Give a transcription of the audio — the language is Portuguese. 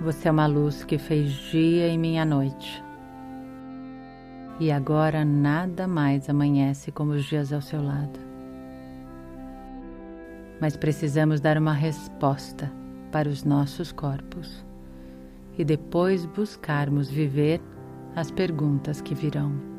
Você é uma luz que fez dia e minha noite. E agora nada mais amanhece como os dias ao seu lado. Mas precisamos dar uma resposta para os nossos corpos e depois buscarmos viver as perguntas que virão.